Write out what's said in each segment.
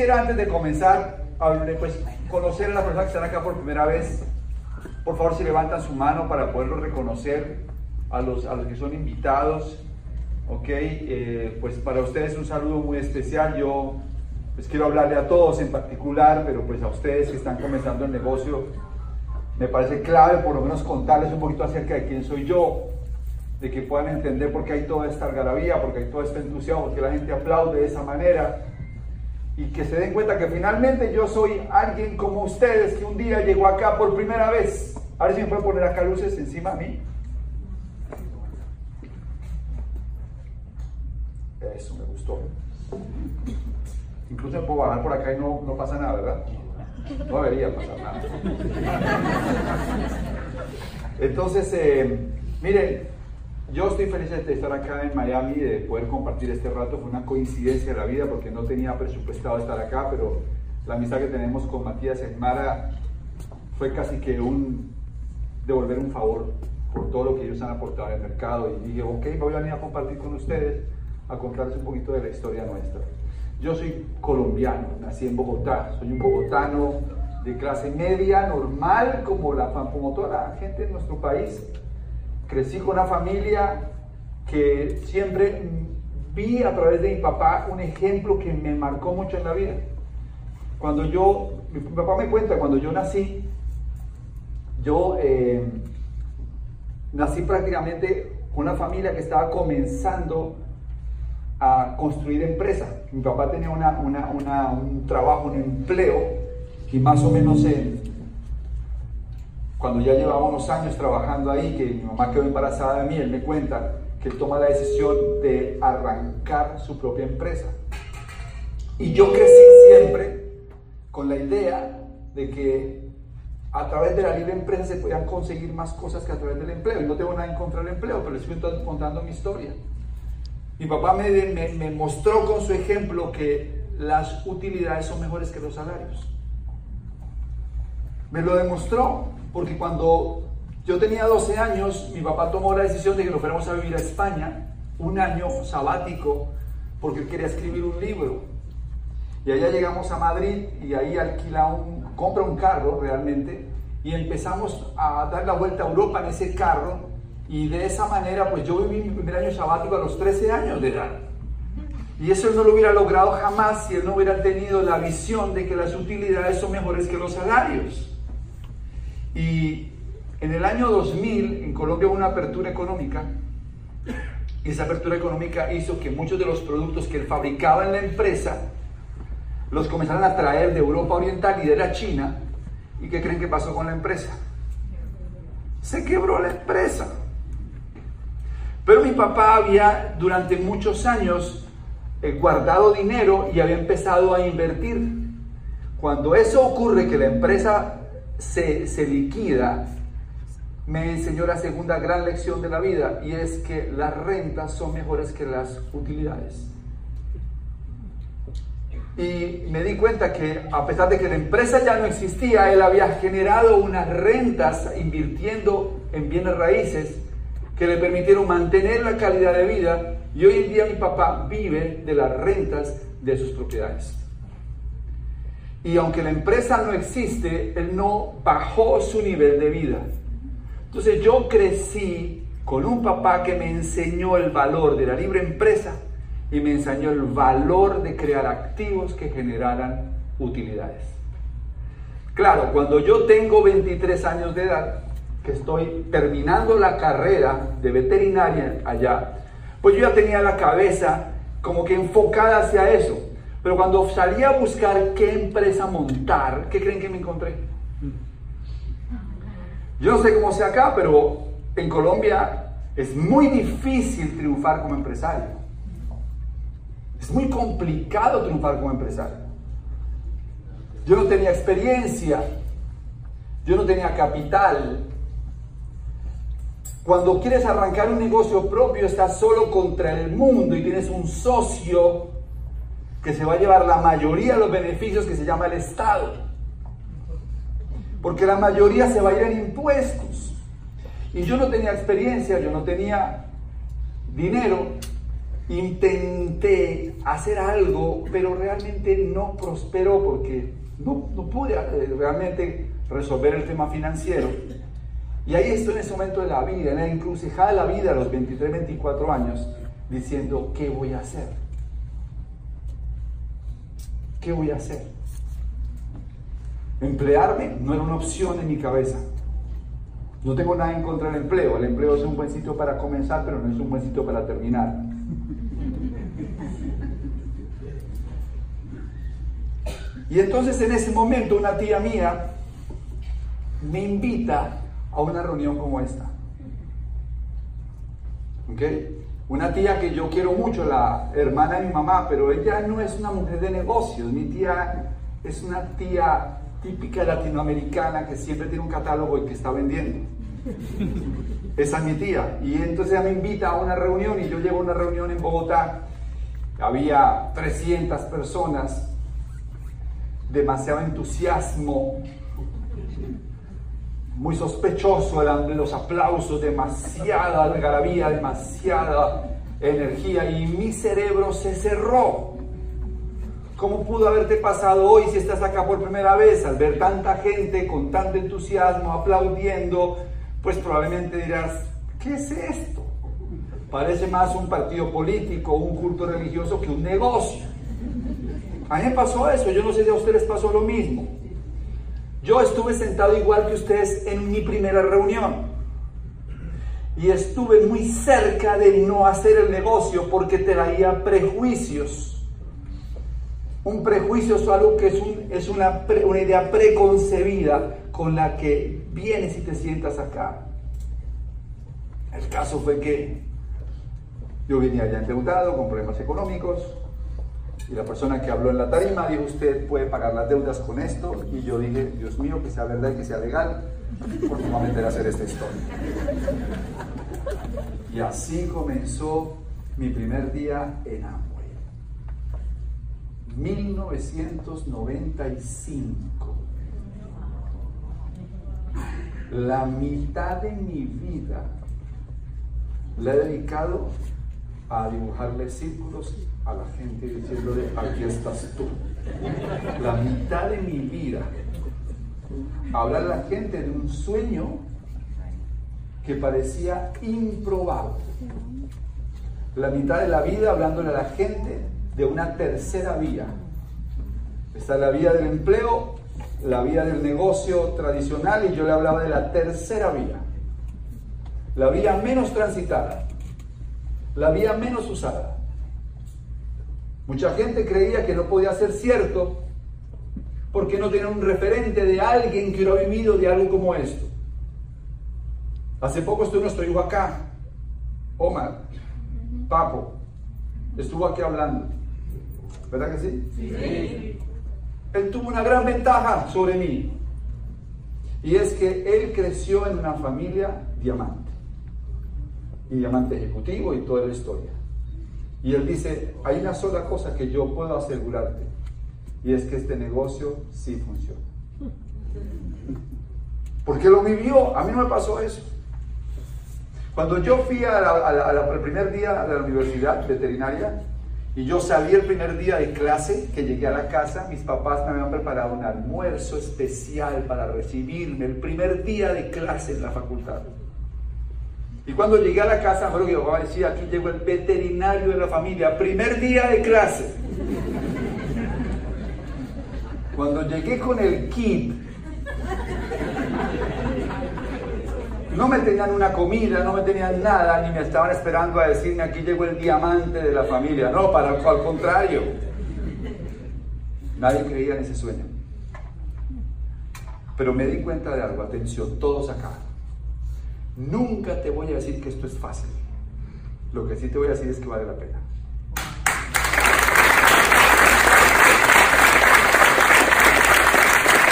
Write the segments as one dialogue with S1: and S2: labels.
S1: quisiera antes de comenzar a pues, conocer a las personas que están acá por primera vez, por favor si levantan su mano para poderlo reconocer a los, a los que son invitados. Ok, eh, pues para ustedes un saludo muy especial. Yo pues quiero hablarle a todos en particular, pero pues a ustedes que están comenzando el negocio, me parece clave por lo menos contarles un poquito acerca de quién soy yo, de que puedan entender por qué hay toda esta algarabía, por qué hay todo este entusiasmo, por qué la gente aplaude de esa manera y que se den cuenta que finalmente yo soy alguien como ustedes que un día llegó acá por primera vez. A ver si me pueden poner acá luces encima a mí. Eso me gustó. Incluso me puedo bajar por acá y no, no pasa nada, ¿verdad? No debería pasar nada. Entonces, eh, miren, yo estoy feliz de estar acá en Miami, de poder compartir este rato. Fue una coincidencia de la vida porque no tenía presupuestado estar acá, pero la amistad que tenemos con Matías y Mara fue casi que un devolver un favor por todo lo que ellos han aportado el mercado. Y dije, ok, voy a venir a compartir con ustedes, a contarles un poquito de la historia nuestra. Yo soy colombiano, nací en Bogotá, soy un bogotano de clase media, normal, como, la, como toda la gente en nuestro país crecí con una familia que siempre vi a través de mi papá un ejemplo que me marcó mucho en la vida. Cuando yo, mi papá me cuenta, cuando yo nací, yo eh, nací prácticamente con una familia que estaba comenzando a construir empresa. Mi papá tenía una, un trabajo, un empleo, y más o menos en, cuando ya llevaba unos años trabajando ahí, que mi mamá quedó embarazada de mí, él me cuenta que él toma la decisión de arrancar su propia empresa. Y yo crecí siempre con la idea de que a través de la libre empresa se podían conseguir más cosas que a través del empleo. Y no tengo nada en contra del empleo, pero estoy contando mi historia. Mi papá me, me, me mostró con su ejemplo que las utilidades son mejores que los salarios. Me lo demostró. Porque cuando yo tenía 12 años, mi papá tomó la decisión de que nos fuéramos a vivir a España, un año sabático, porque él quería escribir un libro. Y allá llegamos a Madrid y ahí alquila un, compra un carro realmente y empezamos a dar la vuelta a Europa en ese carro y de esa manera pues yo viví mi primer año sabático a los 13 años de edad. Y eso no lo hubiera logrado jamás si él no hubiera tenido la visión de que las utilidades son mejores que los salarios. Y en el año 2000 en Colombia hubo una apertura económica y esa apertura económica hizo que muchos de los productos que él fabricaba en la empresa los comenzaran a traer de Europa Oriental y de la China. ¿Y qué creen que pasó con la empresa? Se quebró la empresa. Pero mi papá había durante muchos años eh, guardado dinero y había empezado a invertir. Cuando eso ocurre, que la empresa se, liquida, me enseñó la segunda gran lección de la vida y es que las rentas son mejores que las utilidades. Y me di cuenta que a pesar de que la empresa ya no existía, él había generado unas rentas invirtiendo en bienes raíces que le permitieron mantener la calidad de vida y hoy en día mi papá vive de las rentas de sus propiedades. Y aunque la empresa no existe, él no bajó su nivel de vida. Entonces yo crecí con un papá que me enseñó el valor de la libre empresa y me enseñó el valor de crear activos que generaran utilidades. Claro, cuando yo tengo 23 años de edad, que estoy terminando la carrera de veterinaria allá, pues yo ya tenía la cabeza como que enfocada hacia eso. Pero cuando salí a buscar qué empresa montar, ¿qué creen que me encontré? Yo no sé cómo sea acá, pero en Colombia es muy difícil triunfar como empresario. Es muy complicado triunfar como empresario. Yo no tenía experiencia, yo no tenía capital. Cuando quieres arrancar un negocio propio, estás solo contra el mundo y tienes un socio que se va a llevar la mayoría de los beneficios que se llama el Estado. Porque la mayoría se va a ir en impuestos. Y yo no tenía experiencia, yo no tenía dinero. intenté hacer algo, pero realmente no prosperó porque no, no pude eh, realmente resolver el tema financiero. Y ahí estoy en ese momento de la vida, en la encrucijada de la vida a los 23, 24 años, diciendo, ¿qué voy a hacer? ¿Qué voy a hacer? Emplearme no era una opción en mi cabeza. No tengo nada en contra del empleo. El empleo es un buen sitio para comenzar, pero no es un buen sitio para terminar. Y entonces en ese momento una tía mía me invita a una reunión como esta. ¿Ok? Una tía que yo quiero mucho, la hermana de mi mamá, pero ella no es una mujer de negocios. Mi tía es una tía típica latinoamericana que siempre tiene un catálogo y que está vendiendo. Esa es mi tía. Y entonces ella me invita a una reunión y yo llego a una reunión en Bogotá. Había 300 personas, demasiado entusiasmo, muy sospechoso eran los aplausos, demasiada algarabía, demasiada energía y mi cerebro se cerró. ¿Cómo pudo haberte pasado hoy si estás acá por primera vez al ver tanta gente con tanto entusiasmo aplaudiendo? Pues probablemente dirás, ¿qué es esto? Parece más un partido político, un culto religioso que un negocio. A mí me pasó eso, yo no sé si a ustedes pasó lo mismo. Yo estuve sentado igual que ustedes en mi primera reunión. Y estuve muy cerca de no hacer el negocio porque traía prejuicios. Un prejuicio es algo que es, una, idea preconcebida con la que vienes y te sientas acá. El caso fue que yo venía ya endeudado, con problemas económicos, y la persona que habló en la tarima dijo, usted puede pagar las deudas con esto. Y yo dije, Dios mío, que sea verdad y que sea legal, porque me voy a meter a hacer esta historia. Y así comenzó mi primer día en Amway. 1995. La mitad de mi vida la he dedicado a dibujarle círculos a la gente diciéndole, aquí estás tú. La mitad de mi vida. Hablar a la gente de un sueño que parecía improbable. La mitad de la vida hablándole a la gente de una tercera vía. Está la vía del empleo, la vía del negocio tradicional y yo le hablaba de la tercera vía. La vía menos transitada, la vía menos usada. Mucha gente creía que no podía ser cierto porque no tenía un referente de alguien que hubiera vivido de algo como esto. Hace poco estuvo nuestro hijo acá, Omar, Papo, estuvo aquí hablando. ¿Verdad que sí? Sí. Él tuvo una gran ventaja sobre mí. Y es que él creció en una familia diamante. Y diamante ejecutivo y toda la historia. Y él dice, hay una sola cosa que yo puedo asegurarte, y es que este negocio sí funciona. Porque lo vivió, a mí no me pasó eso. Cuando yo fui al primer día de la universidad veterinaria, y yo salí el primer día de clase, que llegué a la casa, mis papás me habían preparado un almuerzo especial para recibirme el primer día de clase en la facultad. Y cuando llegué a la casa, lo que yo decía, aquí llegó el veterinario de la familia, primer día de clase. Cuando llegué con el kit, no me tenían una comida, no me tenían nada, ni me estaban esperando a decirme, aquí llegó el diamante de la familia. No, para al contrario. Nadie creía en ese sueño. Pero me di cuenta de algo, atención, todos acá. Nunca te voy a decir que esto es fácil. Lo que sí te voy a decir es que vale la pena.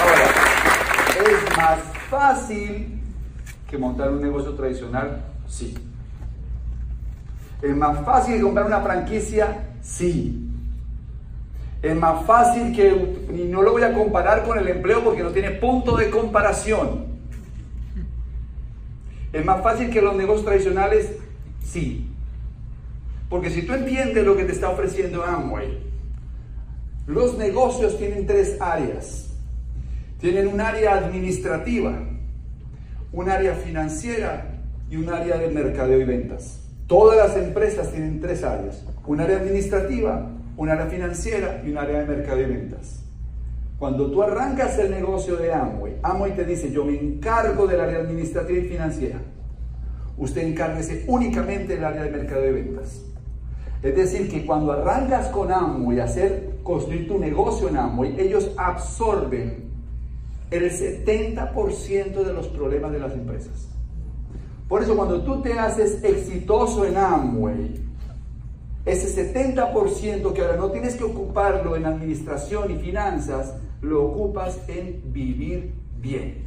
S1: Ahora, ¿es más fácil que montar un negocio tradicional? Sí. ¿Es más fácil comprar una franquicia? Sí. Es más fácil que, y no lo voy a comparar con el empleo porque no tiene punto de comparación. ¿Es más fácil que los negocios tradicionales? Sí. Porque si tú entiendes lo que te está ofreciendo Amway, los negocios tienen tres áreas. Tienen un área administrativa, un área financiera y un área de mercadeo y ventas. Todas las empresas tienen tres áreas. Un área administrativa, un área financiera y un área de mercadeo y ventas. Cuando tú arrancas el negocio de Amway, Amway te dice, yo me encargo del área administrativa y financiera. Usted encárguese únicamente del área de mercado de ventas. Es decir, que cuando arrancas con Amway, hacer, construir tu negocio en Amway, ellos absorben el 70% de los problemas de las empresas. Por eso cuando tú te haces exitoso en Amway, ese 70% que ahora no tienes que ocuparlo en administración y finanzas, lo ocupas en vivir bien.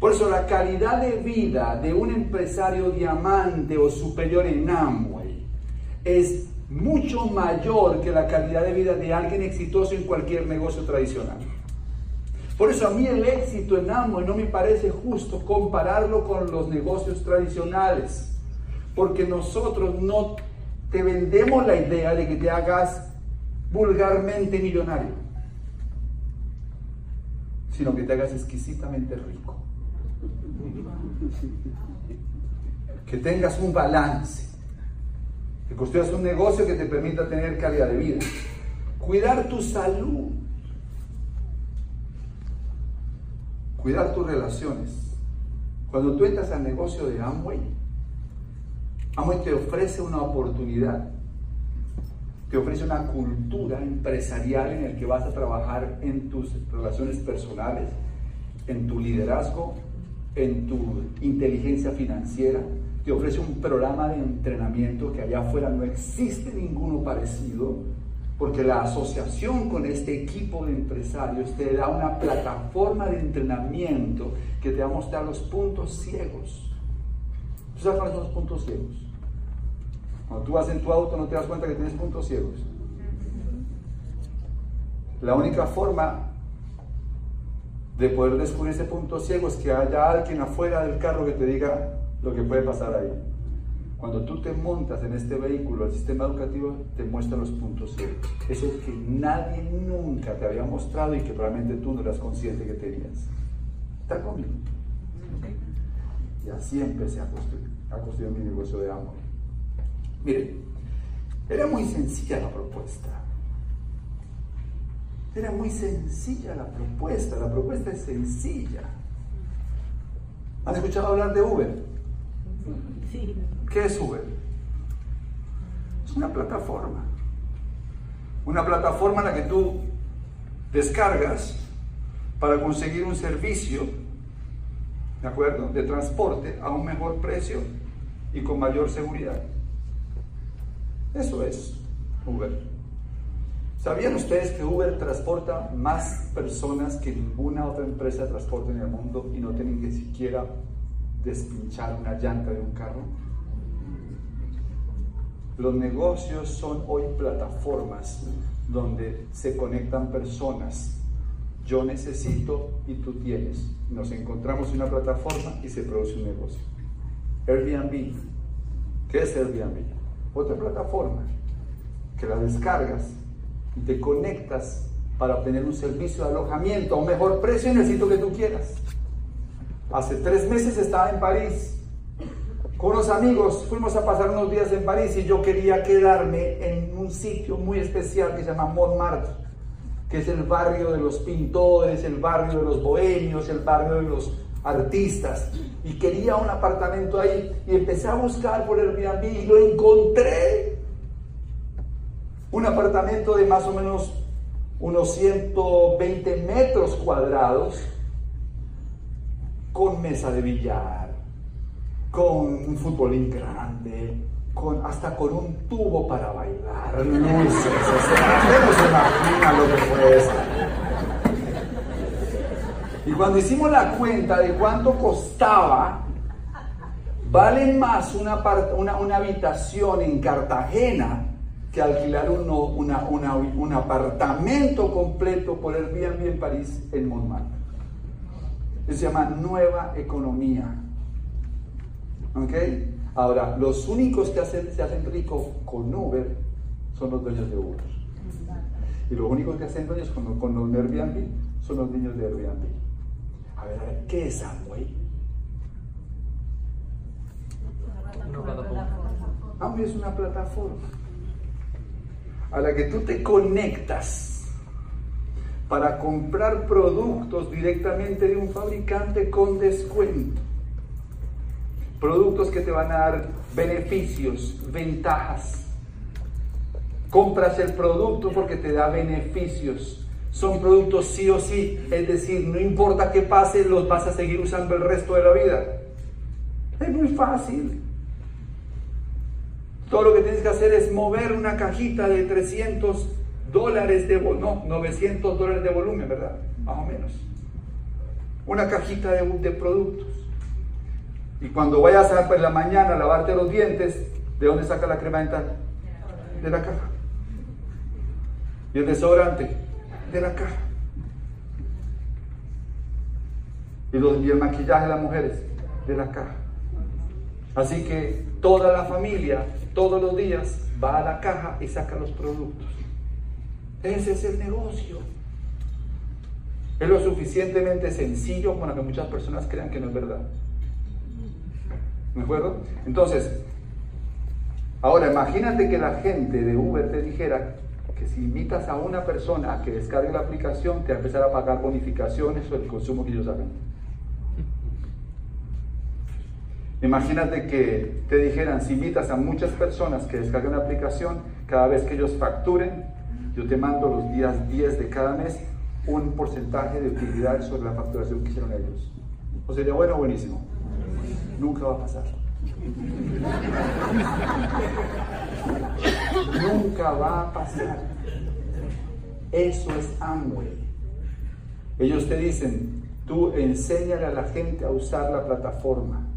S1: Por eso la calidad de vida de un empresario diamante o superior en Amway es mucho mayor que la calidad de vida de alguien exitoso en cualquier negocio tradicional. Por eso a mí el éxito en Amway no me parece justo compararlo con los negocios tradicionales, porque nosotros no te vendemos la idea de que te hagas vulgarmente millonario, sino que te hagas exquisitamente rico. Que tengas un balance, que construyas un negocio que te permita tener calidad de vida, cuidar tu salud, cuidar tus relaciones. Cuando tú entras al negocio de Amway, Amway te ofrece una oportunidad te ofrece una cultura empresarial en el que vas a trabajar en tus relaciones personales, en tu liderazgo, en tu inteligencia financiera. Te ofrece un programa de entrenamiento que allá afuera no existe ninguno parecido, porque la asociación con este equipo de empresarios te da una plataforma de entrenamiento que te va a mostrar los puntos ciegos. ¿Tú sabes cuáles son los puntos ciegos? Cuando tú vas en tu auto no te das cuenta que tienes puntos ciegos. La única forma de poder descubrir ese punto ciego es que haya alguien afuera del carro que te diga lo que puede pasar ahí. Cuando tú te montas en este vehículo, el sistema educativo te muestra los puntos ciegos. Eso que nadie nunca te había mostrado y que probablemente tú no eras consciente que tenías. ¿Está conmigo? Y así empecé a construir, a construir mi negocio de amor. Miren, era muy sencilla la propuesta. Era muy sencilla la propuesta. La propuesta es sencilla. ¿Han escuchado hablar de Uber? Sí. ¿Qué es Uber? Es una plataforma. Una plataforma en la que tú descargas para conseguir un servicio, ¿de acuerdo?, de transporte a un mejor precio y con mayor seguridad. Eso es Uber. ¿Sabían ustedes que Uber transporta más personas que ninguna otra empresa de transporte en el mundo y no tienen que siquiera despinchar una llanta de un carro? Los negocios son hoy plataformas donde se conectan personas. Yo necesito y tú tienes. Nos encontramos en una plataforma y se produce un negocio. Airbnb. ¿Qué es Airbnb? Otra plataforma que la descargas y te conectas para obtener un servicio de alojamiento a un mejor precio en el sitio que tú quieras. Hace tres meses estaba en París con unos amigos, fuimos a pasar unos días en París y yo quería quedarme en un sitio muy especial que se llama Montmartre, que es el barrio de los pintores, el barrio de los bohemios, el barrio de los artistas y quería un apartamento ahí y empecé a buscar por Airbnb y lo encontré. Un apartamento de más o menos unos 120 metros cuadrados con mesa de billar, con un futbolín grande, con, hasta con un tubo para bailar, luces, no se imagina lo que fue. Cuando hicimos la cuenta de cuánto costaba, vale más una, una, habitación en Cartagena que alquilar uno, un apartamento completo por Airbnb en París, en Montmartre. se llama nueva economía. ¿Ok? Ahora, los únicos que se hacen ricos con Uber son los dueños de Uber. Y los únicos que hacen dueños con, con los Airbnb son los niños de Airbnb. A ver, a ver, ¿qué es Amway? Amway es una plataforma a la que tú te conectas para comprar productos directamente de un fabricante con descuento. Productos que te van a dar beneficios, ventajas. Compras el producto porque te da beneficios. Son productos sí o sí, es decir, no importa qué pase, los vas a seguir usando el resto de la vida. Es muy fácil. Todo lo que tienes que hacer es mover una cajita de 300 dólares de no, 900 dólares de volumen, ¿verdad? Más o menos. Una cajita de, de productos. Y cuando vayas a por la mañana a lavarte los dientes, ¿de dónde saca la crema dental? De la caja. ¿Y el desodorante? De la caja. ¿Y, el maquillaje de las mujeres? De la caja. Así que toda la familia todos los días va a la caja y saca los productos. Ese es el negocio. Es lo suficientemente sencillo para que muchas personas crean que no es verdad. ¿Me acuerdo? Entonces, ahora imagínate que la gente de Uber te dijera si invitas a una persona a que descargue la aplicación, te va a empezar a pagar bonificaciones o el consumo que ellos hagan. Imagínate que te dijeran, si invitas a muchas personas que descarguen la aplicación, cada vez que ellos facturen, yo te mando los días 10 de cada mes un porcentaje de utilidad sobre la facturación que hicieron ellos. ¿O sería bueno buenísimo? Nunca va a pasar. Nunca va a pasar. Eso es Amway. Ellos te dicen, tú enséñale a la gente a usar la plataforma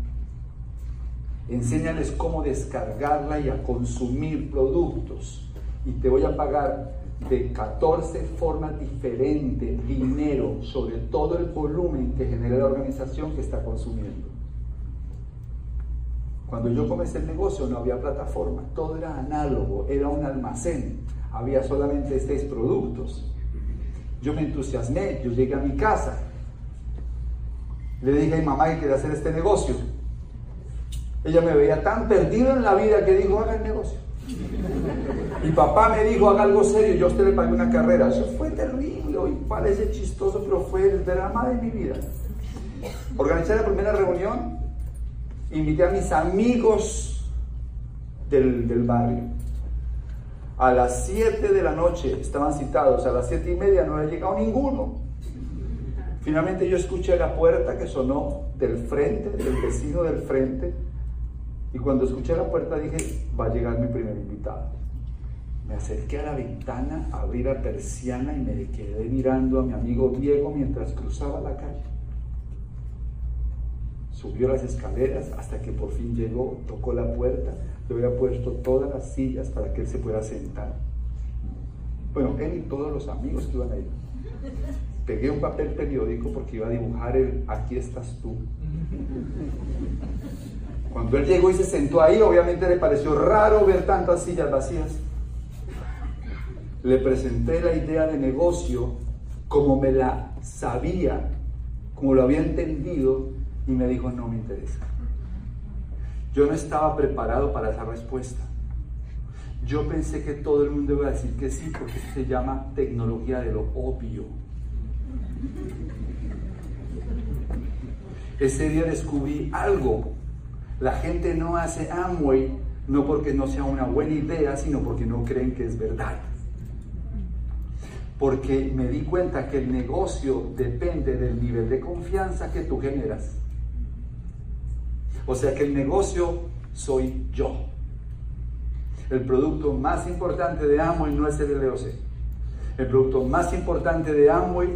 S1: enséñales cómo descargarla y a consumir productos. Y te voy a pagar de 14 formas diferentes dinero sobre todo el volumen que genera la organización que está consumiendo. Cuando yo comencé el negocio no había plataforma, todo era análogo, era un almacén, había solamente seis productos. Yo me entusiasmé, yo llegué a mi casa, le dije a mi mamá que quería hacer este negocio ella me veía tan perdido en la vida que dijo, haga el negocio. Mi papá me dijo, haga algo serio, yo a usted le pagué una carrera. Eso fue terrible parece chistoso, pero fue el drama de mi vida. Organizé la primera reunión, invité a mis amigos del, del barrio. A las 7 de la noche estaban citados, a las 7 y media no había llegado ninguno. Finalmente yo escuché la puerta que sonó del frente, del vecino del frente, y cuando escuché la puerta dije, va a llegar mi primer invitado. Me acerqué a la ventana, abrí la persiana y me quedé mirando a mi amigo Diego mientras cruzaba la calle. Subió las escaleras hasta que por fin llegó, tocó la puerta, le había puesto todas las sillas para que él se pueda sentar. Bueno, él y todos los amigos que iban a ir. Pegué un papel periódico porque iba a dibujar el aquí estás tú. Cuando él llegó y se sentó ahí, obviamente le pareció raro ver tantas sillas vacías. Le presenté la idea de negocio como me la sabía, como lo había entendido, y me dijo, no me interesa. Yo no estaba preparado para esa respuesta. Yo pensé que todo el mundo iba a decir que sí, porque eso se llama tecnología de lo obvio. Ese día descubrí algo la gente no hace Amway no porque no sea una buena idea, sino porque no creen que es verdad. Porque me di cuenta que el negocio depende del nivel de confianza que tú generas. O sea que el negocio soy yo. El producto más importante de Amway no es el LOC. El producto más importante de Amway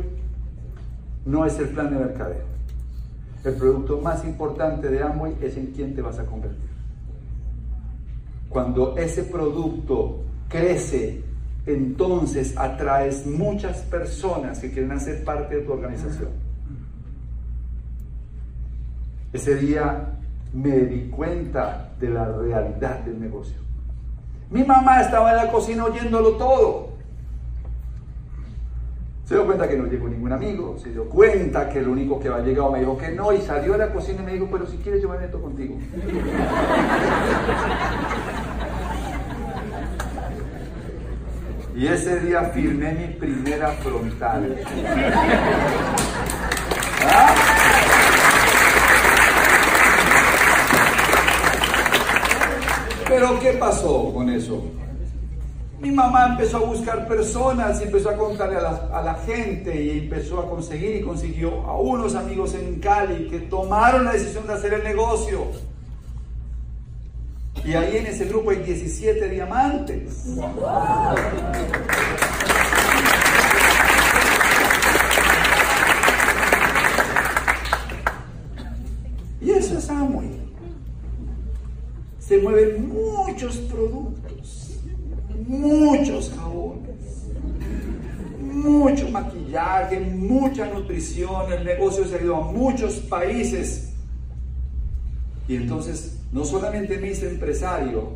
S1: no es el plan de mercadeo. El producto más importante de Amway es en quién te vas a convertir. Cuando ese producto crece, entonces atraes muchas personas que quieren hacer parte de tu organización. Ese día me di cuenta de la realidad del negocio. Mi mamá estaba en la cocina oyéndolo todo. Se dio cuenta que no llegó ningún amigo, se dio cuenta que el único que había llegado me dijo que no y salió a la cocina y me dijo, pero si quieres yo me meto contigo. Y ese día firmé mi primera frontal. Pero ¿qué pasó con eso? Mi mamá empezó a buscar personas y empezó a contarle a la, gente y empezó a conseguir y consiguió a unos amigos en Cali que tomaron la decisión de hacer el negocio. Y ahí en ese grupo hay 17 diamantes. Y eso es Amway. Se mueven muchos productos, muchos jabones, mucho maquillaje, mucha nutrición. El negocio se ha ido a muchos países. Y entonces no solamente me hice empresario,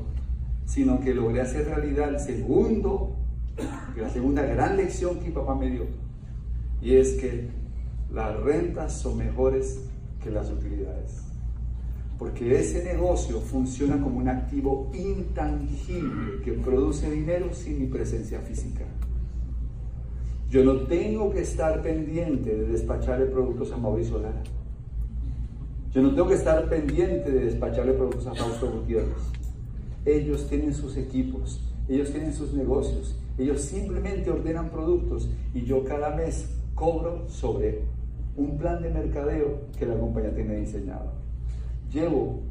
S1: sino que logré hacer realidad el segundo, la segunda gran lección que mi papá me dio. Y es que las rentas son mejores que las utilidades. Porque ese negocio funciona como un activo intangible que produce dinero sin mi presencia física. Yo no tengo que estar pendiente de despacharle productos a Mauricio Lara. Yo no tengo que estar pendiente de despacharle productos a Fausto Gutiérrez. Ellos tienen sus equipos, ellos tienen sus negocios, ellos simplemente ordenan productos y yo cada mes cobro sobre un plan de mercadeo que la compañía tiene diseñado. Llevo,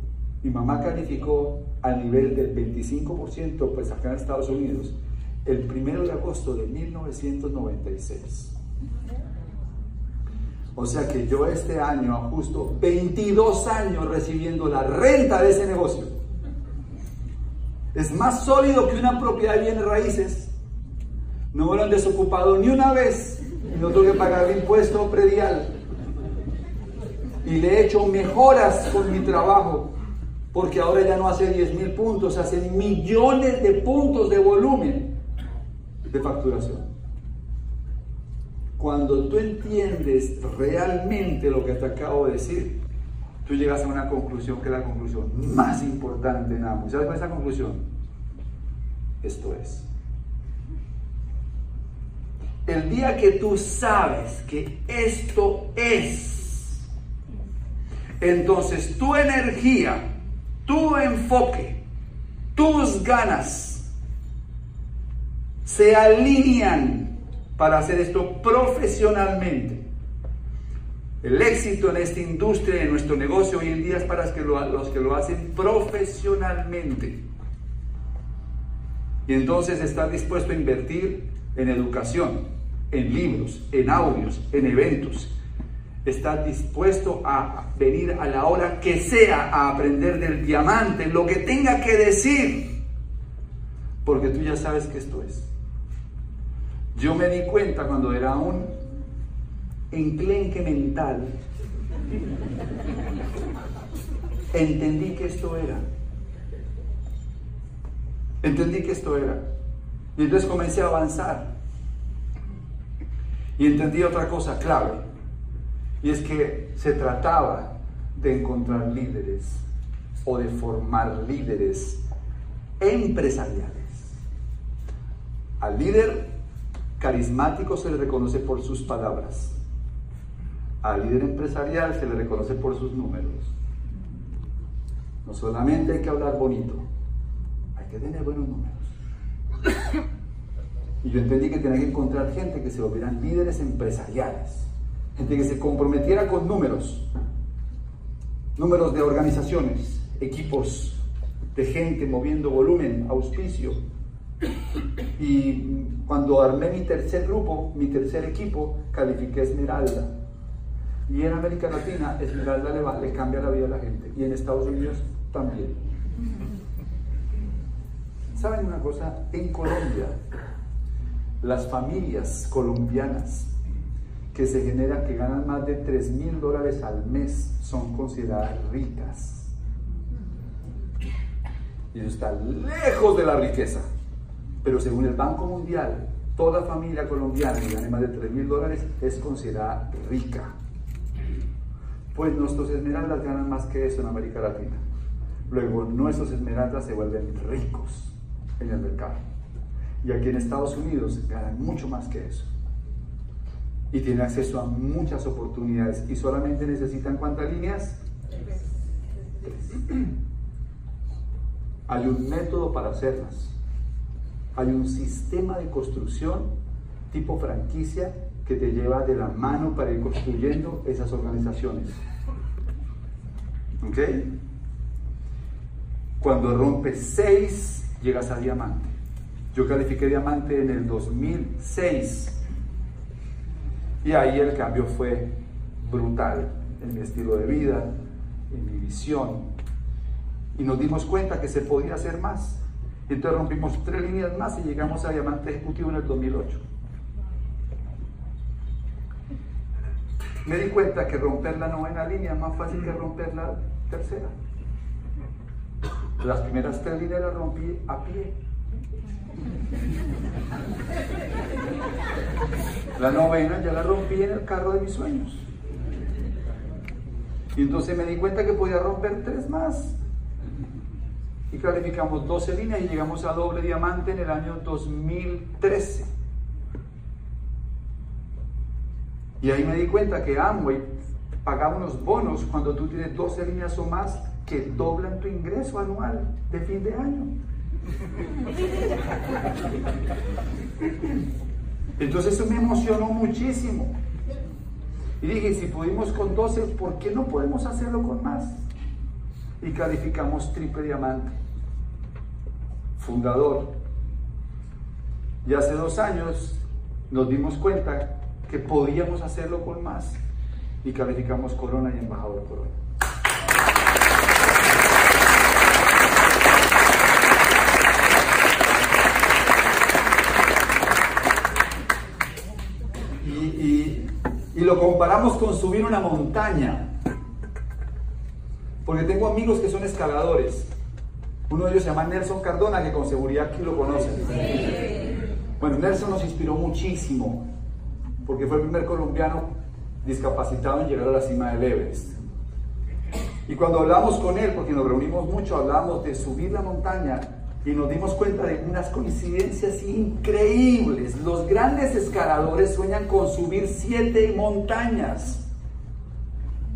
S1: mi mamá calificó al nivel del 25%, pues acá en Estados Unidos, el primero de agosto de 1996. O sea que yo este año justo 22 años recibiendo la renta de ese negocio. Es más sólido que una propiedad de bienes raíces. No me lo han desocupado ni una vez y no tengo que pagar el impuesto predial. Y le he hecho mejoras con mi trabajo, porque ahora ya no hace 10 mil puntos, hace millones de puntos de volumen de facturación. Cuando tú entiendes realmente lo que te acabo de decir, tú llegas a una conclusión que es la conclusión más importante en ambos. ¿Sabes cuál es esa conclusión? Esto es. El día que tú sabes que esto es, entonces tu energía, tu enfoque, tus ganas se alinean para hacer esto profesionalmente. El éxito en esta industria, en nuestro negocio hoy en día es para los que lo, los que lo hacen profesionalmente. Y entonces estás dispuesto a invertir en educación, en libros, en audios, en eventos. Estás dispuesto a venir a la hora que sea a aprender del diamante, lo que tenga que decir, porque tú ya sabes que esto es. Yo me di cuenta cuando era un enclenque mental, entendí que esto era. Entendí que esto era. Y entonces comencé a avanzar. Y entendí otra cosa clave. Y es que se trataba de encontrar líderes o de formar líderes empresariales. Al líder carismático se le reconoce por sus palabras. Al líder empresarial se le reconoce por sus números. No solamente hay que hablar bonito, hay que tener buenos números. Y yo entendí que tenía que encontrar gente que se volvieran líderes empresariales, gente que se comprometiera con números, números de organizaciones, equipos de gente moviendo volumen, auspicio. Y cuando armé mi tercer grupo, mi tercer equipo, califiqué Esmeralda. Y en América Latina, Esmeralda le, le cambia la vida a la gente. Y en Estados Unidos también. ¿Saben una cosa? En Colombia, las familias colombianas que se generan, que ganan más de 3 mil dólares al mes, son consideradas ricas. Y eso está lejos de la riqueza. Pero según el Banco Mundial, toda familia colombiana que gane más de 3 mil dólares es considerada rica. Pues nuestros esmeraldas ganan más que eso en América Latina. Luego nuestros esmeraldas se vuelven ricos en el mercado. Y aquí en Estados Unidos ganan mucho más que eso. Y tienen acceso a muchas oportunidades. Y solamente necesitan cuántas líneas? Hay un método para hacerlas. Hay un sistema de construcción tipo franquicia que te lleva de la mano para ir construyendo esas organizaciones. ¿Ok? Cuando rompes 6, llegas a diamante. Yo califiqué diamante en el 2006. Y ahí el cambio fue brutal en mi estilo de vida, en mi visión. Y nos dimos cuenta que se podía hacer más. Entonces rompimos tres líneas más y llegamos a diamante ejecutivo en el 2008. Me di cuenta que romper la novena línea es más fácil que romper la tercera. Las primeras tres líneas las rompí a pie. La novena ya la rompí en el carro de mis sueños. Y entonces me di cuenta que podía romper tres más. Y calificamos 12 líneas y llegamos a doble diamante en el año 2013. Y ahí me di cuenta que Amway pagaba unos bonos cuando tú tienes 12 líneas o más que doblan tu ingreso anual de fin de año. Entonces eso me emocionó muchísimo. Y dije, si pudimos con 12, ¿por qué no podemos hacerlo con más? Y calificamos triple diamante. Fundador. Y hace dos años nos dimos cuenta que podíamos hacerlo con más. Y calificamos corona y embajador corona. Y lo comparamos con subir una montaña. Porque tengo amigos que son escaladores. Uno de ellos se llama Nelson Cardona, que con seguridad aquí lo conocen. Bueno, Nelson nos inspiró muchísimo, porque fue el primer colombiano discapacitado en llegar a la cima del Everest. Y cuando hablamos con él, porque nos reunimos mucho, hablamos de subir la montaña, y nos dimos cuenta de unas coincidencias increíbles. Los grandes escaladores sueñan con subir siete montañas.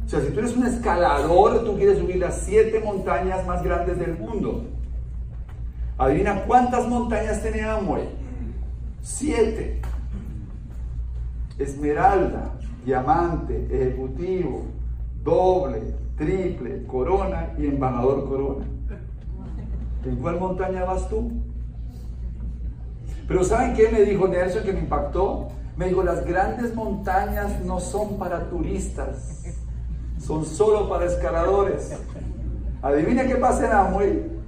S1: O sea, si tú eres un escalador, tú quieres subir las siete montañas más grandes del mundo. Adivina cuántas montañas tiene Amway. Siete. Esmeralda, diamante, ejecutivo, doble, triple, corona y embajador corona. ¿En cuál montaña vas tú? Pero ¿saben qué me dijo Nelson que me impactó? Me dijo, las grandes montañas no son para turistas, son solo para escaladores. Adivina qué pasa en Amway.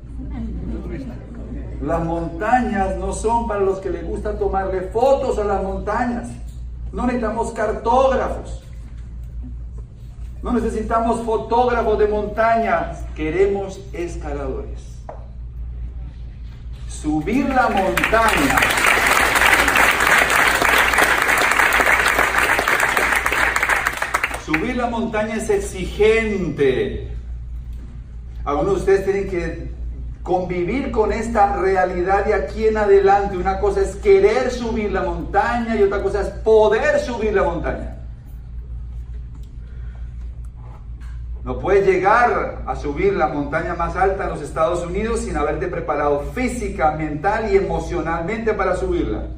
S1: Las montañas no son para los que les gusta tomarle fotos a las montañas. No necesitamos cartógrafos. No necesitamos fotógrafos de montañas. Queremos escaladores subir la montaña. Subir la montaña es exigente. Algunos de ustedes tienen que convivir con esta realidad de aquí en adelante. Una cosa es querer subir la montaña y otra cosa es poder subir la montaña. No puedes llegar a subir la montaña más alta en los Estados Unidos sin haberte preparado física, mental y emocionalmente para subirla.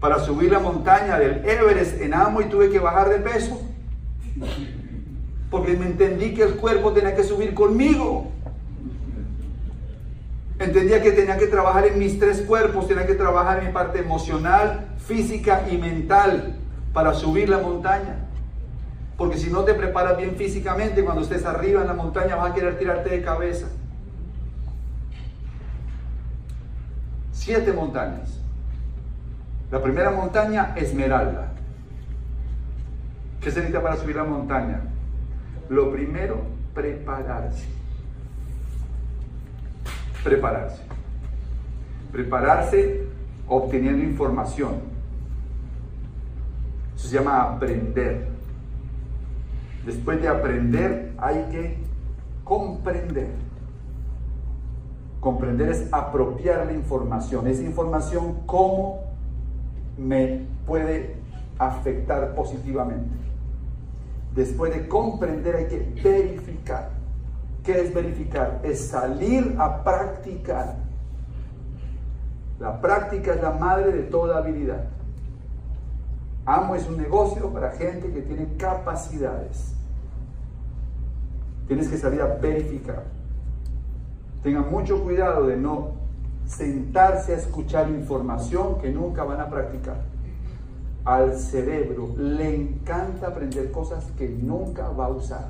S1: Para subir la montaña del Everest en Amo y tuve que bajar de peso. Porque me entendí que el cuerpo tenía que subir conmigo. Entendía que tenía que trabajar en mis tres cuerpos, tenía que trabajar en mi parte emocional, física y mental para subir la montaña. Porque si no te preparas bien físicamente, cuando estés arriba en la montaña vas a querer tirarte de cabeza. Siete montañas. La primera montaña, Esmeralda. ¿Qué se necesita para subir la montaña? Lo primero, prepararse. prepararse. Prepararse obteniendo información. Eso se llama aprender. Después de aprender hay que comprender. Comprender es apropiar la información. Esa información, ¿cómo me puede afectar positivamente? Después de comprender hay que verificar. ¿Qué es verificar? Es salir a practicar. La práctica es la madre de toda habilidad. Amo es un negocio para gente que tiene capacidades. Tienes que salir a verificar. Tengan mucho cuidado de no sentarse a escuchar información que nunca van a practicar. Al cerebro le encanta aprender cosas que nunca va a usar.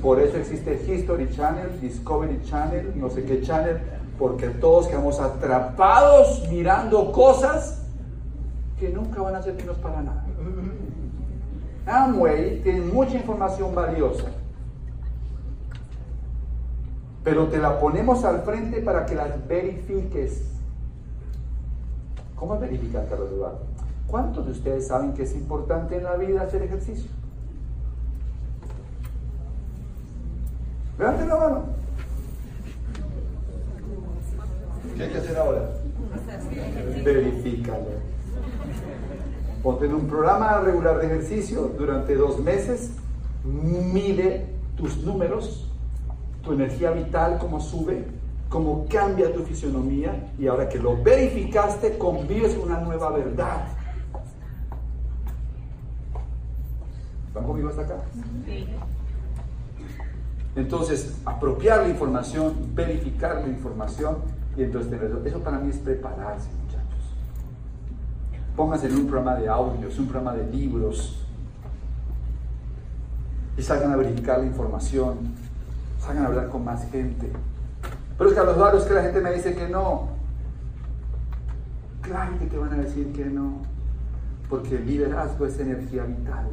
S1: Por eso existe History Channel, Discovery Channel, no sé qué channel, porque todos quedamos atrapados mirando cosas que nunca van a servirnos para nada. Amway tiene mucha información valiosa, pero te la ponemos al frente para que las verifiques. ¿Cómo verificar, Carlos Eduardo? ¿Cuántos de ustedes saben que es importante en la vida hacer ejercicio? Levanten la mano. ¿Qué hay que hacer ahora? Verifícalo. Ponte en un programa regular de ejercicio durante dos meses, mide tus números, tu energía vital, cómo sube, cómo cambia tu fisionomía y ahora que lo verificaste, convives con una nueva verdad. ¿Están conmigo hasta acá? Entonces, apropiar la información, verificar la información y entonces eso para mí es prepararse. Pónganse en un programa de audios, un programa de libros. Y salgan a verificar la información. Salgan a hablar con más gente. Pero es que a los varios que la gente me dice que no. Claro que te van a decir que no. Porque el liderazgo es energía vital.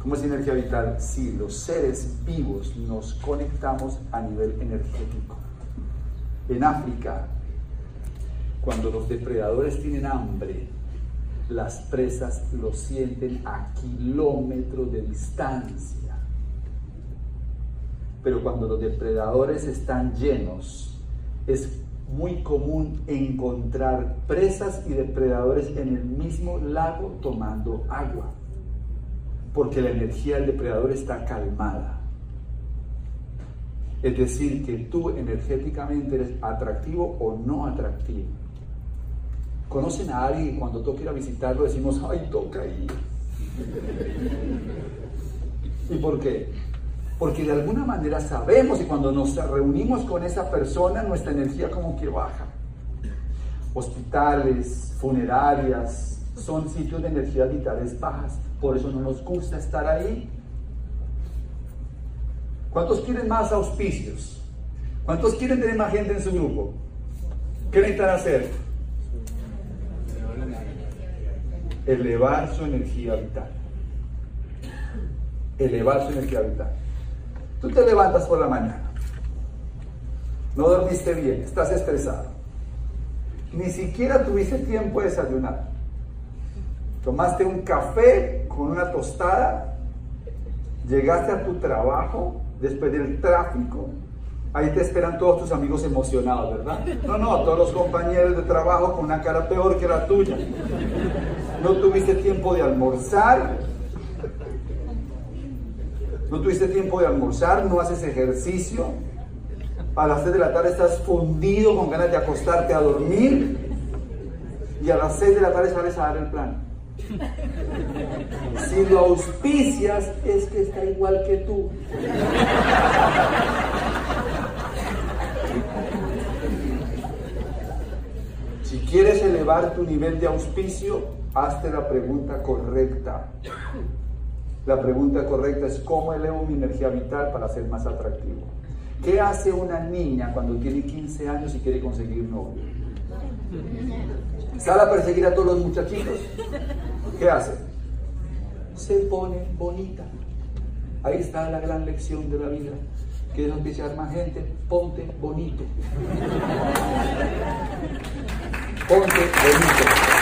S1: ¿Cómo es energía vital? Si los seres vivos nos conectamos a nivel energético. En África, cuando los depredadores tienen hambre, las presas lo sienten a kilómetros de distancia. Pero cuando los depredadores están llenos, es muy común encontrar presas y depredadores en el mismo lago tomando agua, porque la energía del depredador está calmada. Es decir, que tú energéticamente eres atractivo o no atractivo. ¿Conocen a alguien y cuando toca ir a visitarlo decimos, ay, toca ir? ¿Y por qué? Porque de alguna manera sabemos y cuando nos reunimos con esa persona nuestra energía como que baja. Hospitales, funerarias, son sitios de energía vitales bajas. Por eso no nos gusta estar ahí. ¿Cuántos quieren más auspicios? ¿Cuántos quieren tener más gente en su grupo? ¿Qué necesitan hacer? Elevar su energía vital. Elevar su energía vital. Tú te levantas por la mañana, no dormiste bien, estás estresado, ni siquiera tuviste tiempo de desayunar. Tomaste un café con una tostada, llegaste a tu trabajo después del tráfico, Ahí te esperan todos tus amigos emocionados, ¿verdad? No, no, todos los compañeros de trabajo con una cara peor que la tuya. No tuviste tiempo de almorzar. No tuviste tiempo de almorzar, no haces ejercicio. A las 6 de la tarde estás fundido con ganas de acostarte a dormir. Y a las 6 de la tarde sales a dar el plan. Si lo auspicias, es que está igual que tú. Quieres elevar tu nivel de auspicio, hazte la pregunta correcta. La pregunta correcta es ¿cómo elevo mi energía vital para ser más atractivo? ¿Qué hace una niña cuando tiene 15 años y quiere conseguir novio? ¿Sale a perseguir a todos los muchachitos? ¿Qué hace? Se pone bonita. Ahí está la gran lección de la vida. ¿Quieres auspiciar más gente? Ponte bonito. Ponte bonito.